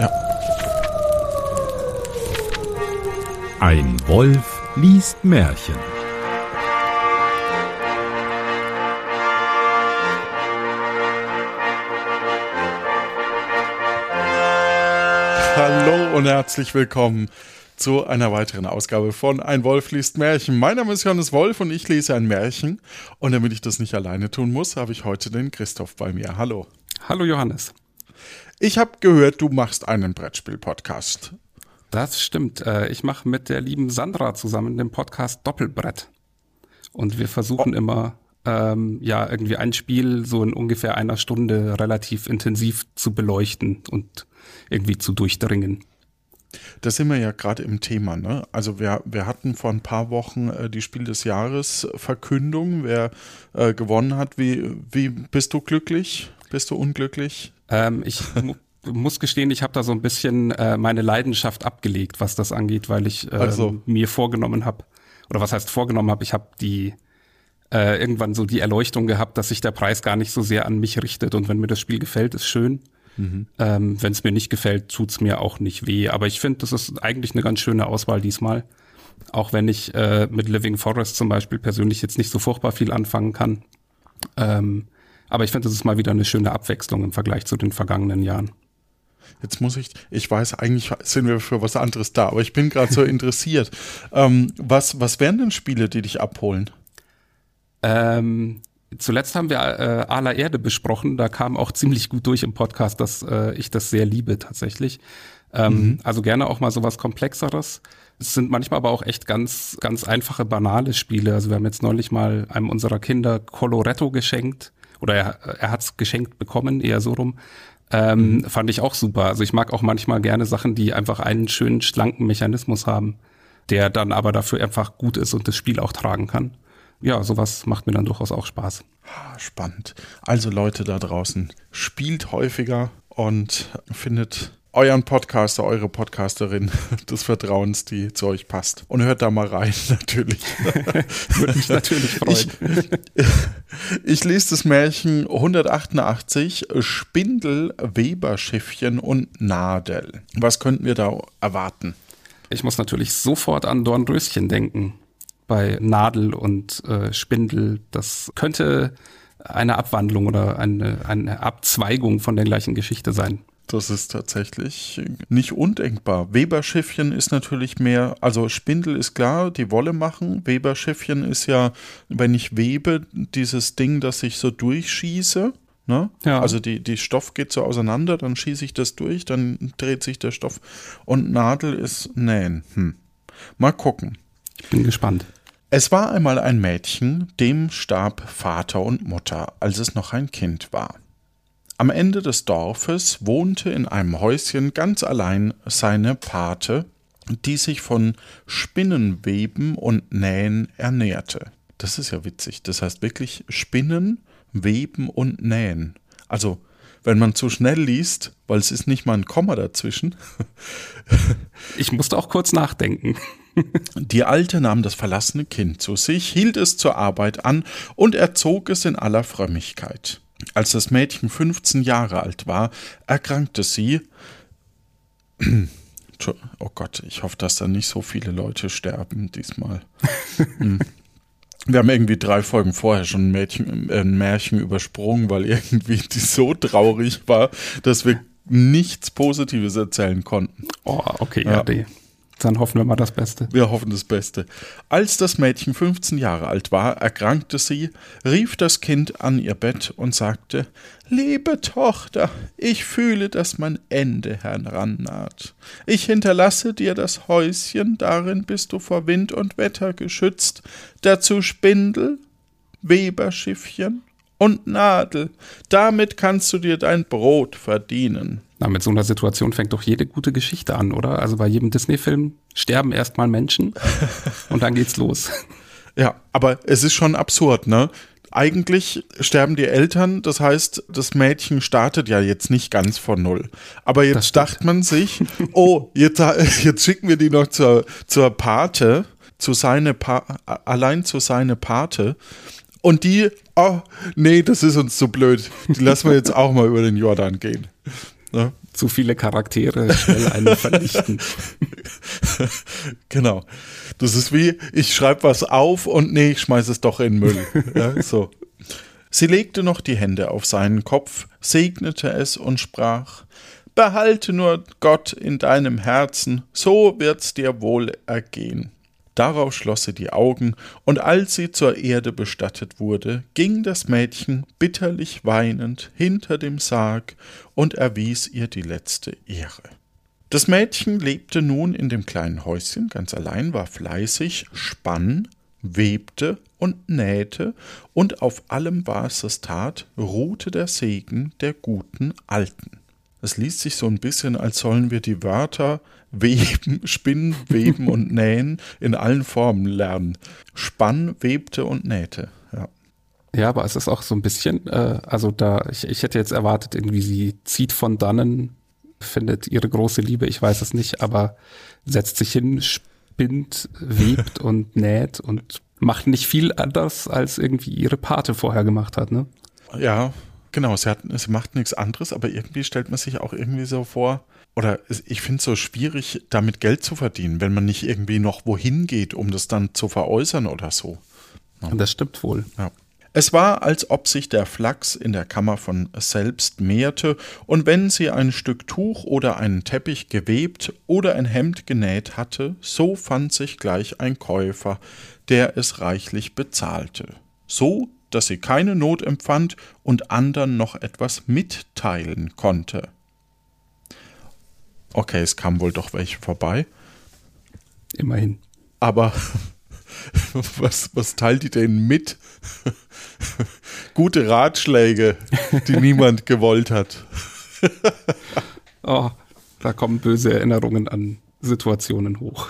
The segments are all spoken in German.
Ja. Ein Wolf liest Märchen. Hallo und herzlich willkommen zu einer weiteren Ausgabe von Ein Wolf liest Märchen. Mein Name ist Johannes Wolf und ich lese ein Märchen. Und damit ich das nicht alleine tun muss, habe ich heute den Christoph bei mir. Hallo. Hallo Johannes. Ich habe gehört, du machst einen Brettspiel-Podcast. Das stimmt. Äh, ich mache mit der lieben Sandra zusammen den Podcast Doppelbrett. Und wir versuchen oh. immer, ähm, ja, irgendwie ein Spiel so in ungefähr einer Stunde relativ intensiv zu beleuchten und irgendwie zu durchdringen. Da sind wir ja gerade im Thema. Ne? Also wir, wir hatten vor ein paar Wochen äh, die Spiel des Jahres Verkündung, wer äh, gewonnen hat. Wie, wie bist du glücklich? Bist du unglücklich? Ähm, ich mu muss gestehen, ich habe da so ein bisschen äh, meine Leidenschaft abgelegt, was das angeht, weil ich ähm, also. mir vorgenommen habe, oder was heißt vorgenommen habe, ich habe die äh, irgendwann so die Erleuchtung gehabt, dass sich der Preis gar nicht so sehr an mich richtet und wenn mir das Spiel gefällt, ist schön. Mhm. Ähm, Wenn es mir nicht gefällt, tut's mir auch nicht weh. Aber ich finde, das ist eigentlich eine ganz schöne Auswahl diesmal. Auch wenn ich äh, mit Living Forest zum Beispiel persönlich jetzt nicht so furchtbar viel anfangen kann. Ähm, aber ich finde, das ist mal wieder eine schöne Abwechslung im Vergleich zu den vergangenen Jahren. Jetzt muss ich, ich weiß, eigentlich sind wir für was anderes da, aber ich bin gerade so interessiert. Ähm, was, was wären denn Spiele, die dich abholen? Ähm, Zuletzt haben wir äh, Ala Erde besprochen. Da kam auch ziemlich gut durch im Podcast, dass äh, ich das sehr liebe tatsächlich. Ähm, mhm. Also gerne auch mal sowas Komplexeres. Es sind manchmal aber auch echt ganz, ganz einfache, banale Spiele. Also wir haben jetzt neulich mal einem unserer Kinder Coloretto geschenkt. Oder er, er hat es geschenkt bekommen, eher so rum. Ähm, mhm. Fand ich auch super. Also ich mag auch manchmal gerne Sachen, die einfach einen schönen, schlanken Mechanismus haben, der dann aber dafür einfach gut ist und das Spiel auch tragen kann ja, sowas macht mir dann durchaus auch Spaß. Spannend. Also Leute da draußen, spielt häufiger und findet euren Podcaster, eure Podcasterin des Vertrauens, die zu euch passt. Und hört da mal rein, natürlich. Würde mich natürlich freuen. Ich, ich, lese das Märchen 188, Spindel, Weberschiffchen und Nadel. Was könnten wir da erwarten? Ich muss natürlich sofort an Dornröschen denken bei Nadel und äh, Spindel. Das könnte eine Abwandlung oder eine, eine Abzweigung von der gleichen Geschichte sein. Das ist tatsächlich nicht undenkbar. Weberschiffchen ist natürlich mehr, also Spindel ist klar, die Wolle machen. Weberschiffchen ist ja, wenn ich webe, dieses Ding, das ich so durchschieße. Ne? Ja. Also die, die Stoff geht so auseinander, dann schieße ich das durch, dann dreht sich der Stoff. Und Nadel ist Nähen. Hm. Mal gucken. Ich bin gespannt. Es war einmal ein Mädchen, dem starb Vater und Mutter, als es noch ein Kind war. Am Ende des Dorfes wohnte in einem Häuschen ganz allein seine Pate, die sich von Spinnenweben und Nähen ernährte. Das ist ja witzig. Das heißt wirklich Spinnen, Weben und Nähen. Also, wenn man zu schnell liest, weil es ist nicht mal ein Komma dazwischen. ich musste auch kurz nachdenken. Die Alte nahm das verlassene Kind zu sich, hielt es zur Arbeit an und erzog es in aller Frömmigkeit. Als das Mädchen 15 Jahre alt war, erkrankte sie. Oh Gott, ich hoffe, dass da nicht so viele Leute sterben diesmal. Hm. Wir haben irgendwie drei Folgen vorher schon ein, Mädchen, äh, ein Märchen übersprungen, weil irgendwie die so traurig war, dass wir nichts Positives erzählen konnten. Oh, okay, ja, ja. Dann hoffen wir mal das Beste. Wir hoffen das Beste. Als das Mädchen 15 Jahre alt war, erkrankte sie, rief das Kind an ihr Bett und sagte, Liebe Tochter, ich fühle, dass mein Ende herannaht. Ich hinterlasse dir das Häuschen, darin bist du vor Wind und Wetter geschützt, dazu Spindel, Weberschiffchen und Nadel. Damit kannst du dir dein Brot verdienen. Na, mit so einer Situation fängt doch jede gute Geschichte an, oder? Also bei jedem Disney-Film sterben erstmal Menschen und dann geht's los. Ja, aber es ist schon absurd, ne? Eigentlich sterben die Eltern, das heißt, das Mädchen startet ja jetzt nicht ganz von null. Aber jetzt dachte man sich, oh, jetzt, jetzt schicken wir die noch zur, zur Pate, zu seine pa allein zu seine Pate. Und die, oh, nee, das ist uns zu blöd. Die lassen wir jetzt auch mal über den Jordan gehen. Ne? Zu viele Charaktere schnell einen vernichten. genau. Das ist wie, ich schreibe was auf und nee, ich schmeiße es doch in den Müll. ja, so. Sie legte noch die Hände auf seinen Kopf, segnete es und sprach, Behalte nur Gott in deinem Herzen, so wird's dir wohl ergehen. Darauf schloss sie die Augen, und als sie zur Erde bestattet wurde, ging das Mädchen bitterlich weinend hinter dem Sarg und erwies ihr die letzte Ehre. Das Mädchen lebte nun in dem kleinen Häuschen ganz allein, war fleißig, spann, webte und nähte, und auf allem, was es tat, ruhte der Segen der guten Alten. Es liest sich so ein bisschen, als sollen wir die Wörter weben, spinnen, weben und nähen in allen Formen lernen. Spann, webte und nähte. Ja. Ja, aber es ist auch so ein bisschen, äh, also da, ich, ich hätte jetzt erwartet, irgendwie sie zieht von dannen, findet ihre große Liebe, ich weiß es nicht, aber setzt sich hin, spinnt, webt und näht und macht nicht viel anders, als irgendwie ihre Pate vorher gemacht hat, ne? Ja, Genau, sie, hat, sie macht nichts anderes, aber irgendwie stellt man sich auch irgendwie so vor, oder ich finde es so schwierig, damit Geld zu verdienen, wenn man nicht irgendwie noch wohin geht, um das dann zu veräußern oder so. Ja. Das stimmt wohl. Ja. Es war, als ob sich der Flachs in der Kammer von selbst mehrte, und wenn sie ein Stück Tuch oder einen Teppich gewebt oder ein Hemd genäht hatte, so fand sich gleich ein Käufer, der es reichlich bezahlte. So dass sie keine Not empfand und anderen noch etwas mitteilen konnte. Okay, es kam wohl doch welche vorbei. Immerhin. Aber was, was teilt die denn mit? Gute Ratschläge, die niemand gewollt hat. oh, da kommen böse Erinnerungen an Situationen hoch,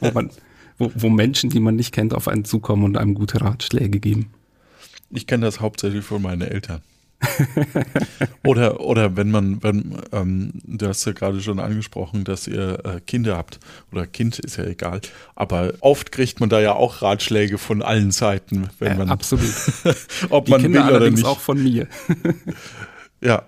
wo, man, wo, wo Menschen, die man nicht kennt, auf einen zukommen und einem gute Ratschläge geben. Ich kenne das hauptsächlich von meinen Eltern. oder, oder wenn man, wenn, ähm, du hast ja gerade schon angesprochen, dass ihr äh, Kinder habt, oder Kind ist ja egal, aber oft kriegt man da ja auch Ratschläge von allen Seiten, wenn äh, man. Absolut. ob Die man Kinder will oder nicht. auch von mir. ja.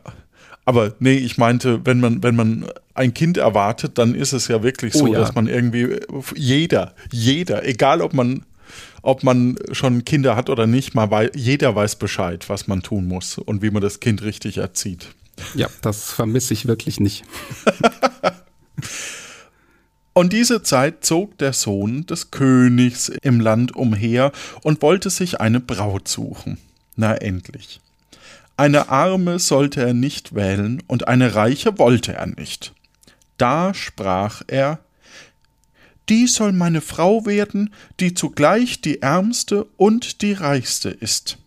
Aber nee, ich meinte, wenn man, wenn man ein Kind erwartet, dann ist es ja wirklich so, oh ja. dass man irgendwie jeder, jeder, egal ob man ob man schon Kinder hat oder nicht, mal wei jeder weiß Bescheid, was man tun muss und wie man das Kind richtig erzieht. Ja, das vermisse ich wirklich nicht. Und diese Zeit zog der Sohn des Königs im Land umher und wollte sich eine Braut suchen. Na endlich. Eine arme sollte er nicht wählen und eine reiche wollte er nicht. Da sprach er die soll meine Frau werden, die zugleich die ärmste und die reichste ist.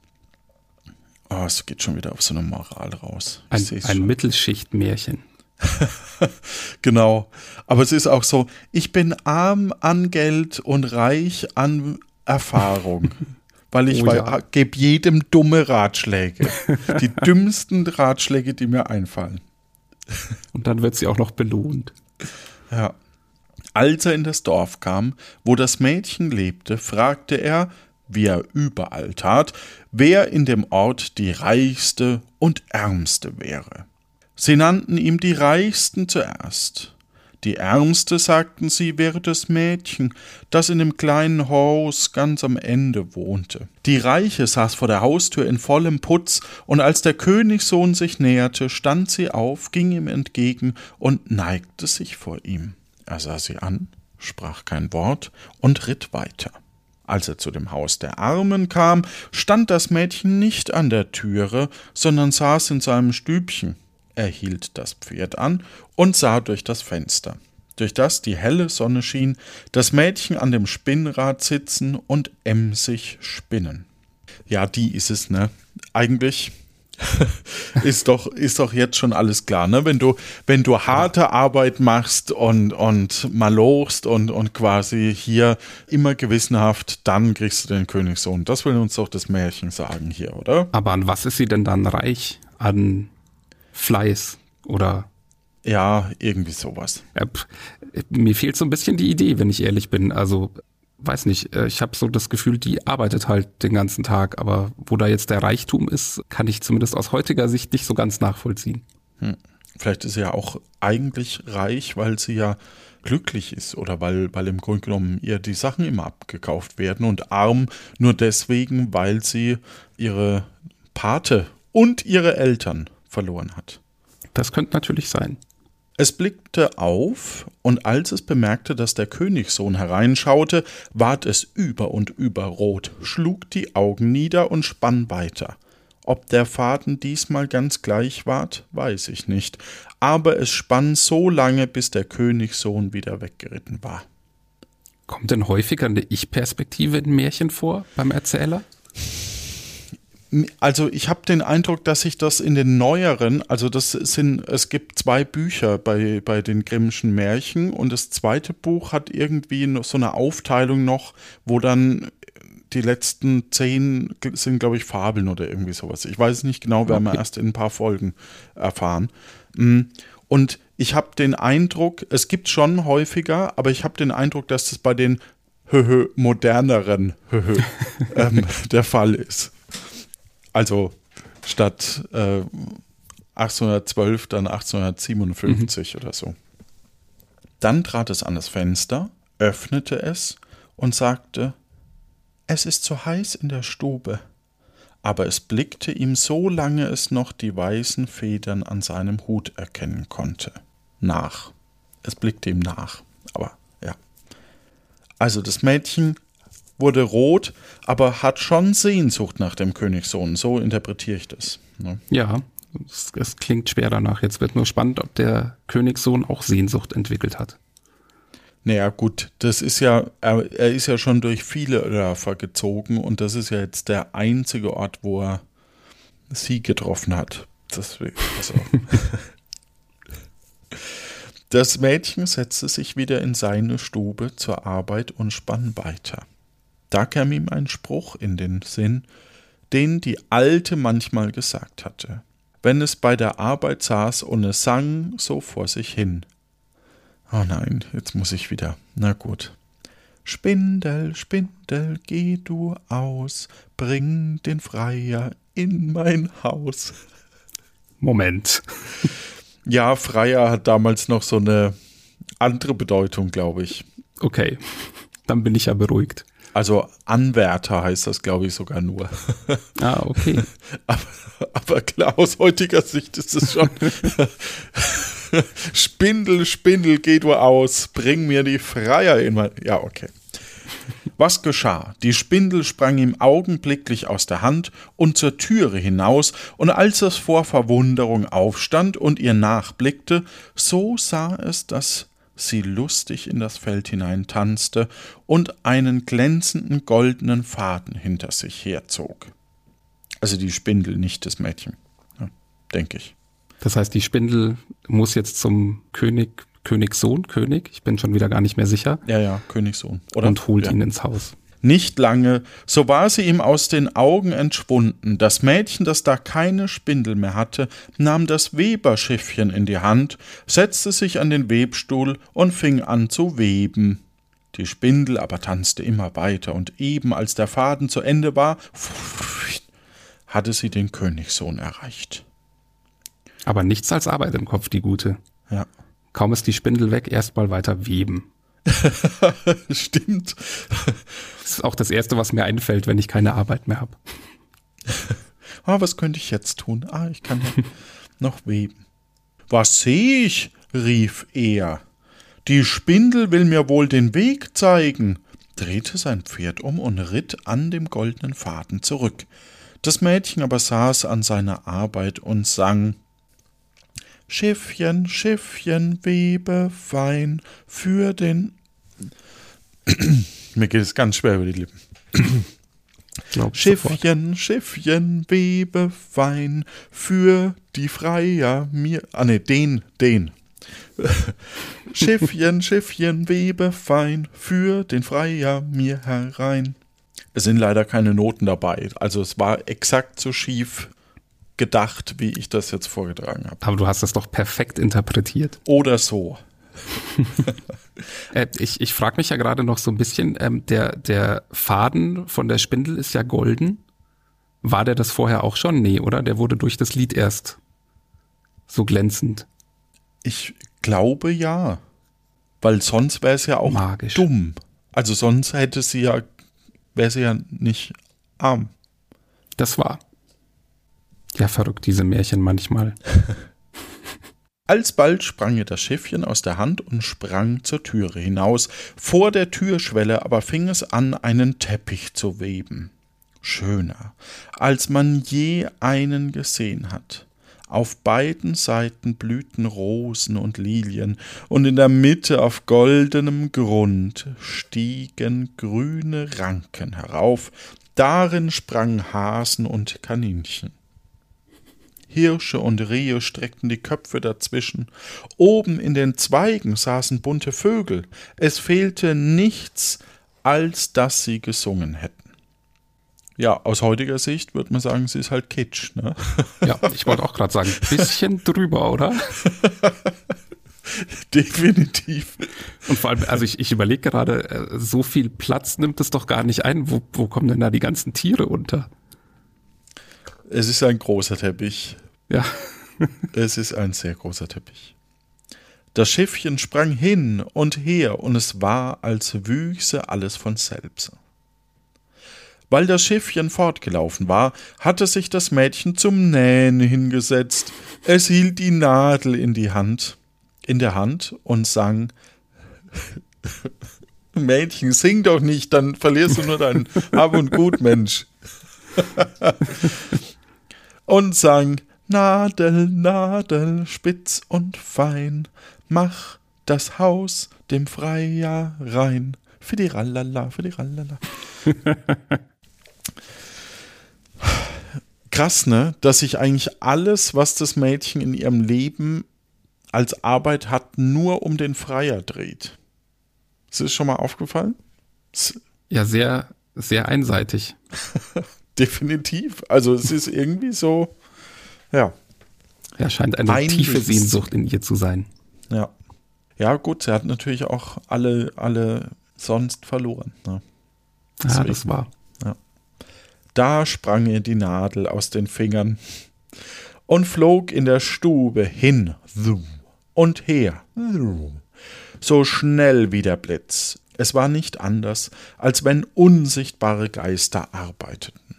Oh, es geht schon wieder auf so eine Moral raus. ein, ein Mittelschichtmärchen. genau. Aber es ist auch so, ich bin arm an Geld und reich an Erfahrung. weil ich oh, ja. gebe jedem dumme Ratschläge. Die dümmsten Ratschläge, die mir einfallen. Und dann wird sie auch noch belohnt. Ja. Als er in das Dorf kam, wo das Mädchen lebte, fragte er, wie er überall tat, wer in dem Ort die reichste und ärmste wäre. Sie nannten ihm die Reichsten zuerst. Die Ärmste, sagten sie, wäre das Mädchen, das in dem kleinen Haus ganz am Ende wohnte. Die Reiche saß vor der Haustür in vollem Putz, und als der Königssohn sich näherte, stand sie auf, ging ihm entgegen und neigte sich vor ihm. Er sah sie an, sprach kein Wort und ritt weiter. Als er zu dem Haus der Armen kam, stand das Mädchen nicht an der Türe, sondern saß in seinem Stübchen. Er hielt das Pferd an und sah durch das Fenster, durch das die helle Sonne schien, das Mädchen an dem Spinnrad sitzen und emsig spinnen. Ja, die ist es, ne? Eigentlich ist doch, ist doch jetzt schon alles klar, ne? Wenn du, wenn du harte Arbeit machst und, und malochst und, und quasi hier immer gewissenhaft, dann kriegst du den Königssohn. Das will uns doch das Märchen sagen hier, oder? Aber an was ist sie denn dann reich? An Fleiß oder? Ja, irgendwie sowas. Mir fehlt so ein bisschen die Idee, wenn ich ehrlich bin. Also weiß nicht, äh, ich habe so das Gefühl, die arbeitet halt den ganzen Tag, aber wo da jetzt der Reichtum ist, kann ich zumindest aus heutiger Sicht nicht so ganz nachvollziehen. Hm. Vielleicht ist sie ja auch eigentlich reich, weil sie ja glücklich ist oder weil, weil im Grunde genommen ihr die Sachen immer abgekauft werden und arm nur deswegen, weil sie ihre Pate und ihre Eltern verloren hat. Das könnte natürlich sein. Es blickte auf, und als es bemerkte, dass der Königssohn hereinschaute, ward es über und über rot, schlug die Augen nieder und spann weiter. Ob der Faden diesmal ganz gleich ward, weiß ich nicht, aber es spann so lange, bis der Königssohn wieder weggeritten war. Kommt denn häufiger eine Ich-Perspektive in Märchen vor beim Erzähler? Also ich habe den Eindruck, dass sich das in den neueren, also das sind, es gibt zwei Bücher bei, bei den Grimmschen Märchen und das zweite Buch hat irgendwie so eine Aufteilung noch, wo dann die letzten zehn sind, glaube ich, Fabeln oder irgendwie sowas. Ich weiß nicht genau, werden wir erst in ein paar Folgen erfahren. Mm, und ich habe den Eindruck, es gibt schon häufiger, aber ich habe den Eindruck, dass das bei den höhö, moderneren höhö, ähm, der Fall ist. Also statt äh, 1812 dann 1857 mhm. oder so. Dann trat es an das Fenster, öffnete es und sagte, es ist so heiß in der Stube. Aber es blickte ihm, so lange es noch die weißen Federn an seinem Hut erkennen konnte, nach. Es blickte ihm nach. Aber ja. Also das Mädchen wurde rot, aber hat schon Sehnsucht nach dem Königssohn. So interpretiere ich das. Ne? Ja, es, es, klingt schwer danach. Jetzt wird nur spannend, ob der Königssohn auch Sehnsucht entwickelt hat. Naja, gut, das ist ja, er, er ist ja schon durch viele Dörfer gezogen und das ist ja jetzt der einzige Ort, wo er sie getroffen hat. Deswegen, also. das Mädchen setzte sich wieder in seine Stube zur Arbeit und spann weiter. Da kam ihm ein Spruch in den Sinn, den die Alte manchmal gesagt hatte, wenn es bei der Arbeit saß und es sang so vor sich hin. Oh nein, jetzt muss ich wieder. Na gut. Spindel, Spindel, geh du aus, bring den Freier in mein Haus. Moment. Ja, Freier hat damals noch so eine andere Bedeutung, glaube ich. Okay, dann bin ich ja beruhigt. Also Anwärter heißt das, glaube ich, sogar nur. Ah, okay. aber, aber klar, aus heutiger Sicht ist es schon Spindel, Spindel, geh du aus, bring mir die Freier in mein. Ja, okay. Was geschah? Die Spindel sprang ihm augenblicklich aus der Hand und zur Türe hinaus, und als es vor Verwunderung aufstand und ihr nachblickte, so sah es, dass sie lustig in das Feld hinein tanzte und einen glänzenden goldenen Faden hinter sich herzog. Also die Spindel, nicht das Mädchen, ja, denke ich. Das heißt, die Spindel muss jetzt zum König, Königssohn, König, ich bin schon wieder gar nicht mehr sicher. Ja, ja, Königssohn. Oder, und holt ja. ihn ins Haus. Nicht lange, so war sie ihm aus den Augen entschwunden. Das Mädchen, das da keine Spindel mehr hatte, nahm das Weberschiffchen in die Hand, setzte sich an den Webstuhl und fing an zu weben. Die Spindel aber tanzte immer weiter, und eben als der Faden zu Ende war, hatte sie den Königssohn erreicht. Aber nichts als Arbeit im Kopf, die gute. Ja. Kaum ist die Spindel weg, erstmal weiter weben. Stimmt. Das ist auch das Erste, was mir einfällt, wenn ich keine Arbeit mehr habe. ah, was könnte ich jetzt tun? Ah, ich kann ja noch weben. Was sehe ich? rief er. Die Spindel will mir wohl den Weg zeigen, drehte sein Pferd um und ritt an dem goldenen Faden zurück. Das Mädchen aber saß an seiner Arbeit und sang Schiffchen, Schiffchen, webe fein für den. Mir geht es ganz schwer über die Lippen. Schiffchen, sofort. Schiffchen, webe fein für die Freier mir. Ah, ne, den, den. Schiffchen, Schiffchen, webe fein für den Freier mir herein. Es sind leider keine Noten dabei. Also es war exakt so schief gedacht, wie ich das jetzt vorgetragen habe. Aber du hast das doch perfekt interpretiert. Oder so. äh, ich ich frage mich ja gerade noch so ein bisschen, ähm, der, der Faden von der Spindel ist ja golden. War der das vorher auch schon? Nee, oder? Der wurde durch das Lied erst so glänzend. Ich glaube ja. Weil sonst wäre es ja auch Magisch. dumm. Also sonst hätte sie ja, wäre sie ja nicht arm. Das war. Ja, verrückt, diese Märchen manchmal. Alsbald sprang ihr das Schiffchen aus der Hand und sprang zur Türe hinaus. Vor der Türschwelle aber fing es an, einen Teppich zu weben. Schöner, als man je einen gesehen hat. Auf beiden Seiten blühten Rosen und Lilien, und in der Mitte auf goldenem Grund stiegen grüne Ranken herauf, darin sprangen Hasen und Kaninchen. Hirsche und Rehe streckten die Köpfe dazwischen. Oben in den Zweigen saßen bunte Vögel. Es fehlte nichts, als dass sie gesungen hätten. Ja, aus heutiger Sicht würde man sagen, sie ist halt Kitsch, ne? Ja, ich wollte auch gerade sagen, bisschen drüber, oder? Definitiv. Und vor allem, also ich, ich überlege gerade, äh, so viel Platz nimmt es doch gar nicht ein. Wo, wo kommen denn da die ganzen Tiere unter? Es ist ein großer Teppich. Ja. Es ist ein sehr großer Teppich. Das Schiffchen sprang hin und her, und es war, als wüchse alles von selbst. Weil das Schiffchen fortgelaufen war, hatte sich das Mädchen zum Nähen hingesetzt. Es hielt die Nadel in die Hand, in der Hand und sang Mädchen, sing doch nicht, dann verlierst du nur dein Hab und Gut, Mensch. und sang Nadel, Nadel, spitz und fein, mach das Haus dem Freier rein. Für die Rallala, für die Rallala. Krass, ne? Dass sich eigentlich alles, was das Mädchen in ihrem Leben als Arbeit hat, nur um den Freier dreht. Ist das schon mal aufgefallen? S- Ja, sehr, sehr einseitig. Definitiv. Also es ist irgendwie so, ja, Ja, scheint eine Einiges. tiefe Sehnsucht in ihr zu sein. ja. Ja, gut, sie hat natürlich auch alle, alle sonst verloren. Ne? Ja, Deswegen. das war. Da sprang ihr die Nadel aus den Fingern und flog in der Stube hin und her, so schnell wie der Blitz. Es war nicht anders, als wenn unsichtbare Geister arbeiteten.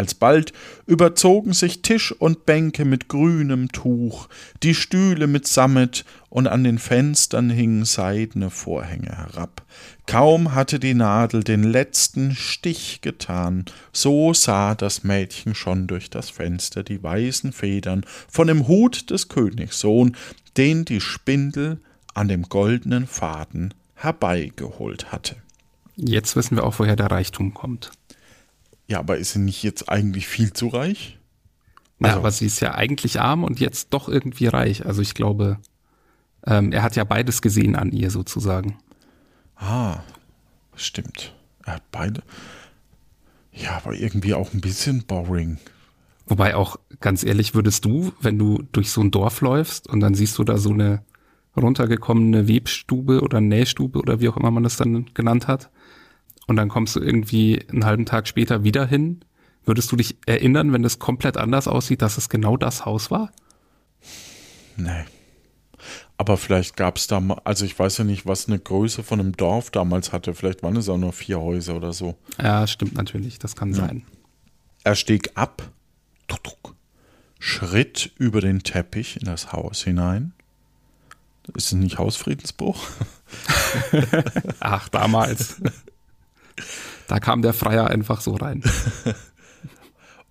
Alsbald überzogen sich Tisch und Bänke mit grünem Tuch, die Stühle mit Sammet, und an den Fenstern hingen seidene Vorhänge herab. Kaum hatte die Nadel den letzten Stich getan, so sah das Mädchen schon durch das Fenster die weißen Federn von dem Hut des Königssohn, den die Spindel an dem goldenen Faden herbeigeholt hatte. Jetzt wissen wir auch, woher der Reichtum kommt. Ja, aber ist sie nicht jetzt eigentlich viel zu reich? Also- aber sie ist ja eigentlich arm und jetzt doch irgendwie reich. Also ich glaube, ähm, er hat ja beides gesehen an ihr sozusagen. Ah, stimmt. Er hat beide. Ja, aber irgendwie auch ein bisschen boring. Wobei auch, ganz ehrlich, würdest du, wenn du durch so ein Dorf läufst und dann siehst du da so eine runtergekommene Webstube oder Nähstube oder wie auch immer man das dann genannt hat, und dann kommst du irgendwie einen halben Tag später wieder hin, würdest du dich erinnern, wenn das komplett anders aussieht, dass es genau das Haus war? Nee. Aber vielleicht gab es da mal, also ich weiß ja nicht, was eine Größe von einem Dorf damals hatte. Vielleicht waren es auch nur vier Häuser oder so. Ja, stimmt natürlich, das kann sein. Er stieg ab, schritt über den Teppich in das Haus hinein. Ist es nicht Hausfriedensbruch? Ach, damals. da kam der Freier einfach so rein.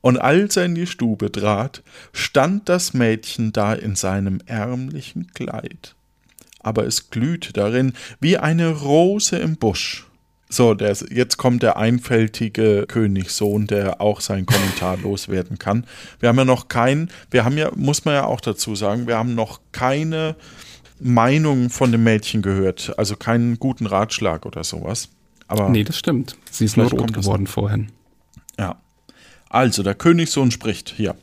Und als er in die Stube trat, stand das Mädchen da in seinem ärmlichen Kleid. Aber es glühte darin wie eine Rose im Busch. So, der, jetzt kommt der einfältige Königssohn, der auch seinen Kommentar loswerden kann. Wir haben ja noch keinen, wir haben ja, muss man ja auch dazu sagen, wir haben noch keine Meinung von dem Mädchen gehört, also keinen guten Ratschlag oder sowas. Aber Nee, das stimmt. Sie ist nur rot geworden vorhin. ja. Also, der Königssohn spricht hier.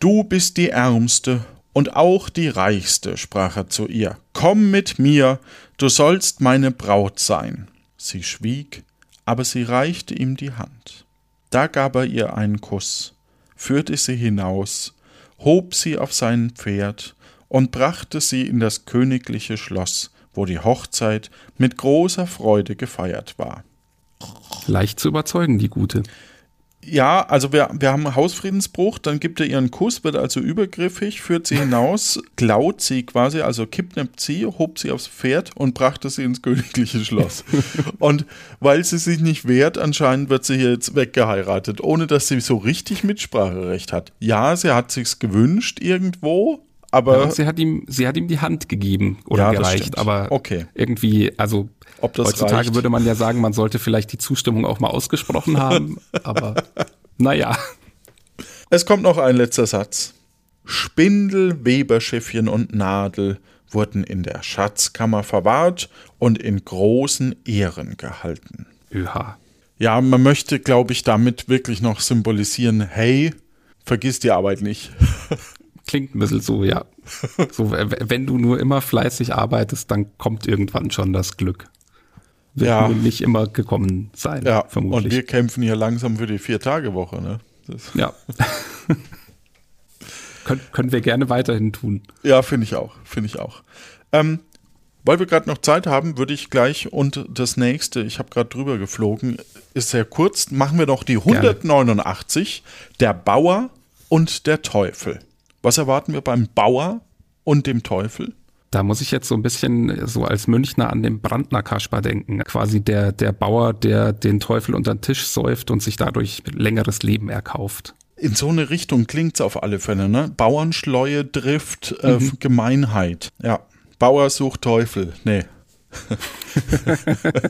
Du bist die Ärmste und auch die Reichste, sprach er zu ihr. Komm mit mir, du sollst meine Braut sein. Sie schwieg, aber sie reichte ihm die Hand. Da gab er ihr einen Kuss, führte sie hinaus, hob sie auf sein Pferd und brachte sie in das königliche Schloss, wo die Hochzeit mit großer Freude gefeiert war. Leicht zu überzeugen, die Gute. Ja, also wir, wir haben Hausfriedensbruch, dann gibt er ihren Kuss, wird also übergriffig, führt sie hinaus, klaut sie quasi, also kidnappt sie, hob sie aufs Pferd und brachte sie ins königliche Schloss. und weil sie sich nicht wehrt, anscheinend wird sie hier jetzt weggeheiratet, ohne dass sie so richtig Mitspracherecht hat. Ja, sie hat sich's gewünscht irgendwo, aber ja, sie hat ihm, sie hat ihm die Hand gegeben oder Ja, gereicht, aber Okay. irgendwie, also Ob das heutzutage reicht? würde man ja sagen, man sollte vielleicht die Zustimmung auch mal ausgesprochen haben, aber naja. Es kommt noch ein letzter Satz. Spindel, Weberschiffchen und Nadel wurden in der Schatzkammer verwahrt und in großen Ehren gehalten. Öha. Ja, man möchte, glaube ich, damit wirklich noch symbolisieren, hey, vergiss die Arbeit nicht. Klingt ein bisschen so, ja. So, wenn du nur immer fleißig arbeitest, dann kommt irgendwann schon das Glück. Wird Ja. nur nicht immer gekommen sein, Ja, und vermutlich. wir kämpfen hier langsam für die Vier-Tage-Woche. Ne? Das, ja. Kön können wir gerne weiterhin tun. ja, finde ich auch, finde ich auch. Ähm, weil wir gerade noch Zeit haben, würde ich gleich und das nächste, ich habe gerade drüber geflogen, ist sehr kurz, machen wir noch die 189, der Bauer und der Teufel. Was erwarten wir beim Bauer und dem Teufel? Da muss ich jetzt so ein bisschen so als Münchner an den Brandner Kasper denken. Quasi der, der Bauer, der den Teufel unter den Tisch säuft und sich dadurch längeres Leben erkauft. In so eine Richtung klingt es auf alle Fälle, ne? Bauernschleue trifft äh, Gemeinheit. Ja. Bauer sucht Teufel. Nee.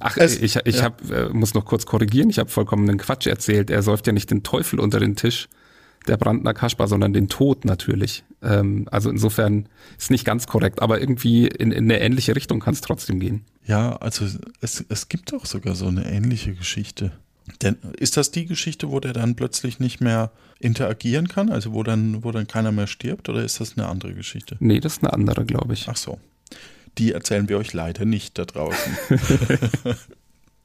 Ach, Es- ich, ich ja. hab, äh, muss noch kurz korrigieren, ich habe vollkommenen Quatsch erzählt. Er säuft ja nicht den Teufel unter den Tisch, der Brandner Kasper, sondern den Tod natürlich. Ähm, also insofern ist nicht ganz korrekt, aber irgendwie in, in eine ähnliche Richtung kann es trotzdem gehen. Ja, also es, es gibt auch sogar so eine ähnliche Geschichte. Denn ist das die Geschichte, wo der dann plötzlich nicht mehr interagieren kann? Also wo dann, wo dann keiner mehr stirbt? Oder ist das eine andere Geschichte? Nee, das ist eine andere, glaube ich. Ach so. Die erzählen wir euch leider nicht da draußen.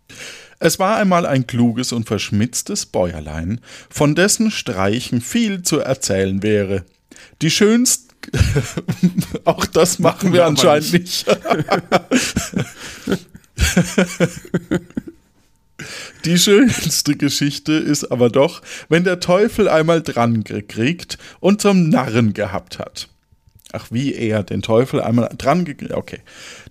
es war einmal ein kluges und verschmitztes Bäuerlein, von dessen Streichen viel zu erzählen wäre. Die schönst. Auch das machen wir aber anscheinend nicht. Die schönste Geschichte ist aber doch, wenn der Teufel einmal dran gekriegt und zum Narren gehabt hat. Ach, wie er den Teufel einmal dran. Okay.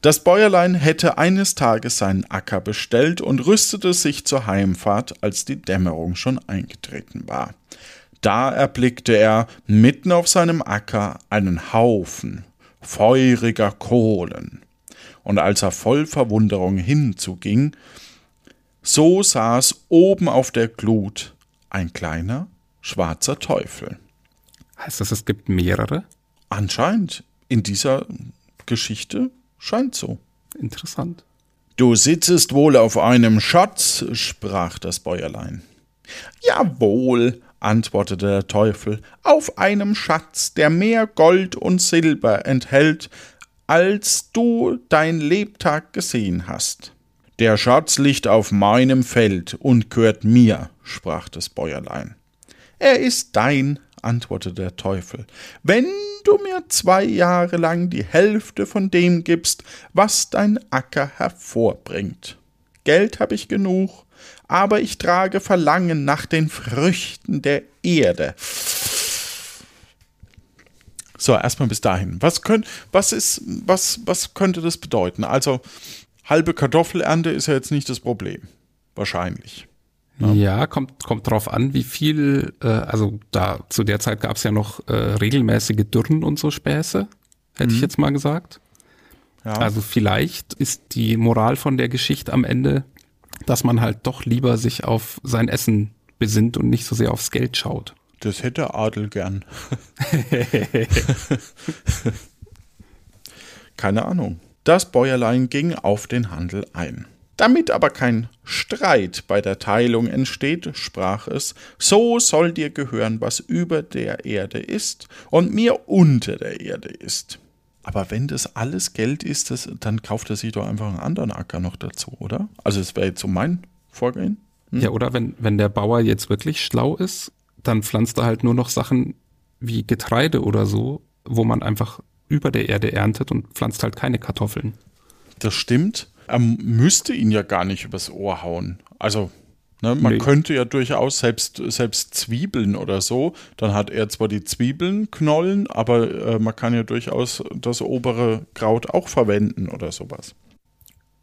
Das Bäuerlein hätte eines Tages seinen Acker bestellt und rüstete sich zur Heimfahrt, als die Dämmerung schon eingetreten war. Da erblickte er mitten auf seinem Acker einen Haufen feuriger Kohlen. Und als er voll Verwunderung hinzuging, so saß oben auf der Glut ein kleiner schwarzer Teufel. Heißt das, es gibt mehrere? Anscheinend in dieser Geschichte scheint so. Interessant. Du sitzest wohl auf einem Schatz, sprach das Bäuerlein. Jawohl, antwortete der Teufel, auf einem Schatz, der mehr Gold und Silber enthält, als du dein Lebtag gesehen hast. Der Schatz liegt auf meinem Feld und gehört mir, sprach das Bäuerlein. Er ist dein, antwortete der Teufel, wenn du mir zwei Jahre lang die Hälfte von dem gibst, was dein Acker hervorbringt. Geld habe ich genug, aber ich trage Verlangen nach den Früchten der Erde. So, erstmal bis dahin. Was, könnt, was, ist, was, was könnte das bedeuten? Also, halbe Kartoffelernte ist ja jetzt nicht das Problem. Wahrscheinlich. Ja, kommt, kommt drauf an, wie viel, äh, also da zu der Zeit gab es ja noch äh, regelmäßige Dürren und so Späße, hätte ich jetzt mal gesagt. Ja. Also vielleicht ist die Moral von der Geschichte am Ende, dass man halt doch lieber sich auf sein Essen besinnt und nicht so sehr aufs Geld schaut. Das hätte Adel gern. Keine Ahnung. Das Bäuerlein ging auf den Handel ein. Damit aber kein Streit bei der Teilung entsteht, sprach es, so soll dir gehören, was über der Erde ist und mir unter der Erde ist. Aber wenn das alles Geld ist, das, dann kauft er sich doch einfach einen anderen Acker noch dazu, oder? Also das wäre jetzt so mein Vorgehen. Ja, oder wenn, wenn der Bauer jetzt wirklich schlau ist, dann pflanzt er halt nur noch Sachen wie Getreide oder so, wo man einfach über der Erde erntet und pflanzt halt keine Kartoffeln. Das stimmt. Er müsste ihn ja gar nicht übers Ohr hauen. Also, ne, man Nee. könnte ja durchaus selbst, selbst Zwiebeln oder so, dann hat er zwar die Zwiebelnknollen, aber äh, man kann ja durchaus das obere Kraut auch verwenden oder sowas.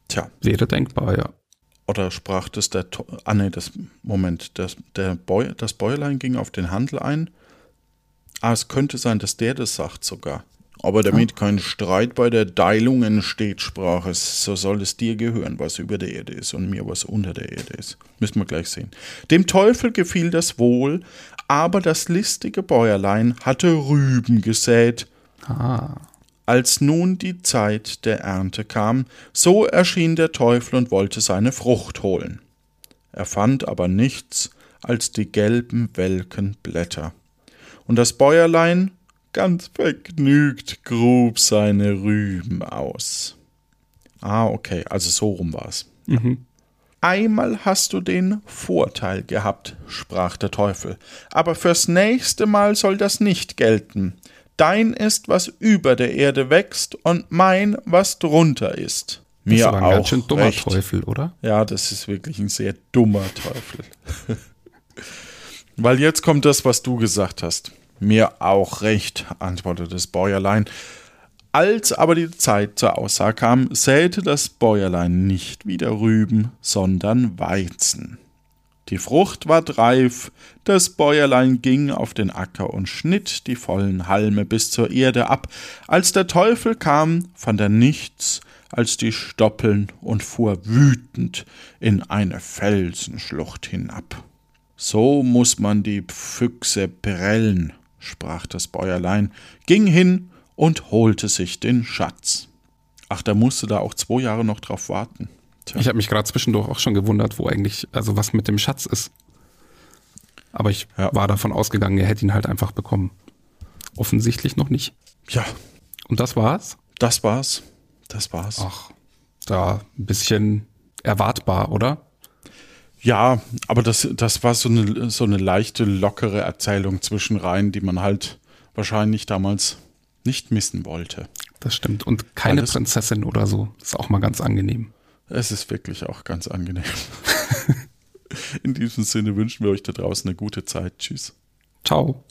Tja, Wäre denkbar, ja. oder sprach das der. To ah, nee, das. Moment, das, der Bäu das Bäuerlein ging auf den Handel ein. Ah, es könnte sein, dass der das sagt sogar. Aber damit kein Streit bei der Teilung entsteht, sprach es, so soll es dir gehören, was über der Erde ist und mir, was unter der Erde ist. Müssen wir gleich sehen. Dem Teufel gefiel das wohl, aber das listige Bäuerlein hatte Rüben gesät. Ah. Als nun die Zeit der Ernte kam, so erschien der Teufel und wollte seine Frucht holen. Er fand aber nichts als die gelben, welken Blätter. Und das Bäuerlein, ganz vergnügt, grub seine Rüben aus. Ah, okay, also so rum war's. Mhm. Einmal hast du den Vorteil gehabt, sprach der Teufel, aber fürs nächste Mal soll das nicht gelten. Dein ist, was über der Erde wächst, und mein, was drunter ist. Das ist Mir aber ein auch ganz schön dummer recht. Teufel, oder? Ja, das ist wirklich ein sehr dummer Teufel. Weil jetzt kommt das, was du gesagt hast. Mir auch recht, antwortete das Bäuerlein. Als aber die Zeit zur Aussaat kam, säte das Bäuerlein nicht wieder Rüben, sondern Weizen. Die Frucht ward reif, das Bäuerlein ging auf den Acker und schnitt die vollen Halme bis zur Erde ab. Als der Teufel kam, fand er nichts als die Stoppeln und fuhr wütend in eine Felsenschlucht hinab. So muss man die Füchse prellen, sprach das Bäuerlein, ging hin und holte sich den Schatz. Ach, da musste da auch zwei Jahre noch drauf warten. Tja. Ich habe mich gerade zwischendurch auch schon gewundert, wo eigentlich, also was mit dem Schatz ist. Aber ich Ja. war davon ausgegangen, er hätte ihn halt einfach bekommen. Offensichtlich noch nicht. Ja, Und das war's? das war's. Das war's. Ach, da ein bisschen erwartbar, oder? Ja, aber das, das war so eine, so eine leichte, lockere Erzählung zwischen Reihen, die man halt wahrscheinlich damals nicht missen wollte. Das stimmt. Und keine Alles- Prinzessin oder so. Ist auch mal ganz angenehm. Es ist wirklich auch ganz angenehm. In diesem Sinne wünschen wir euch da draußen eine gute Zeit. Tschüss. Ciao.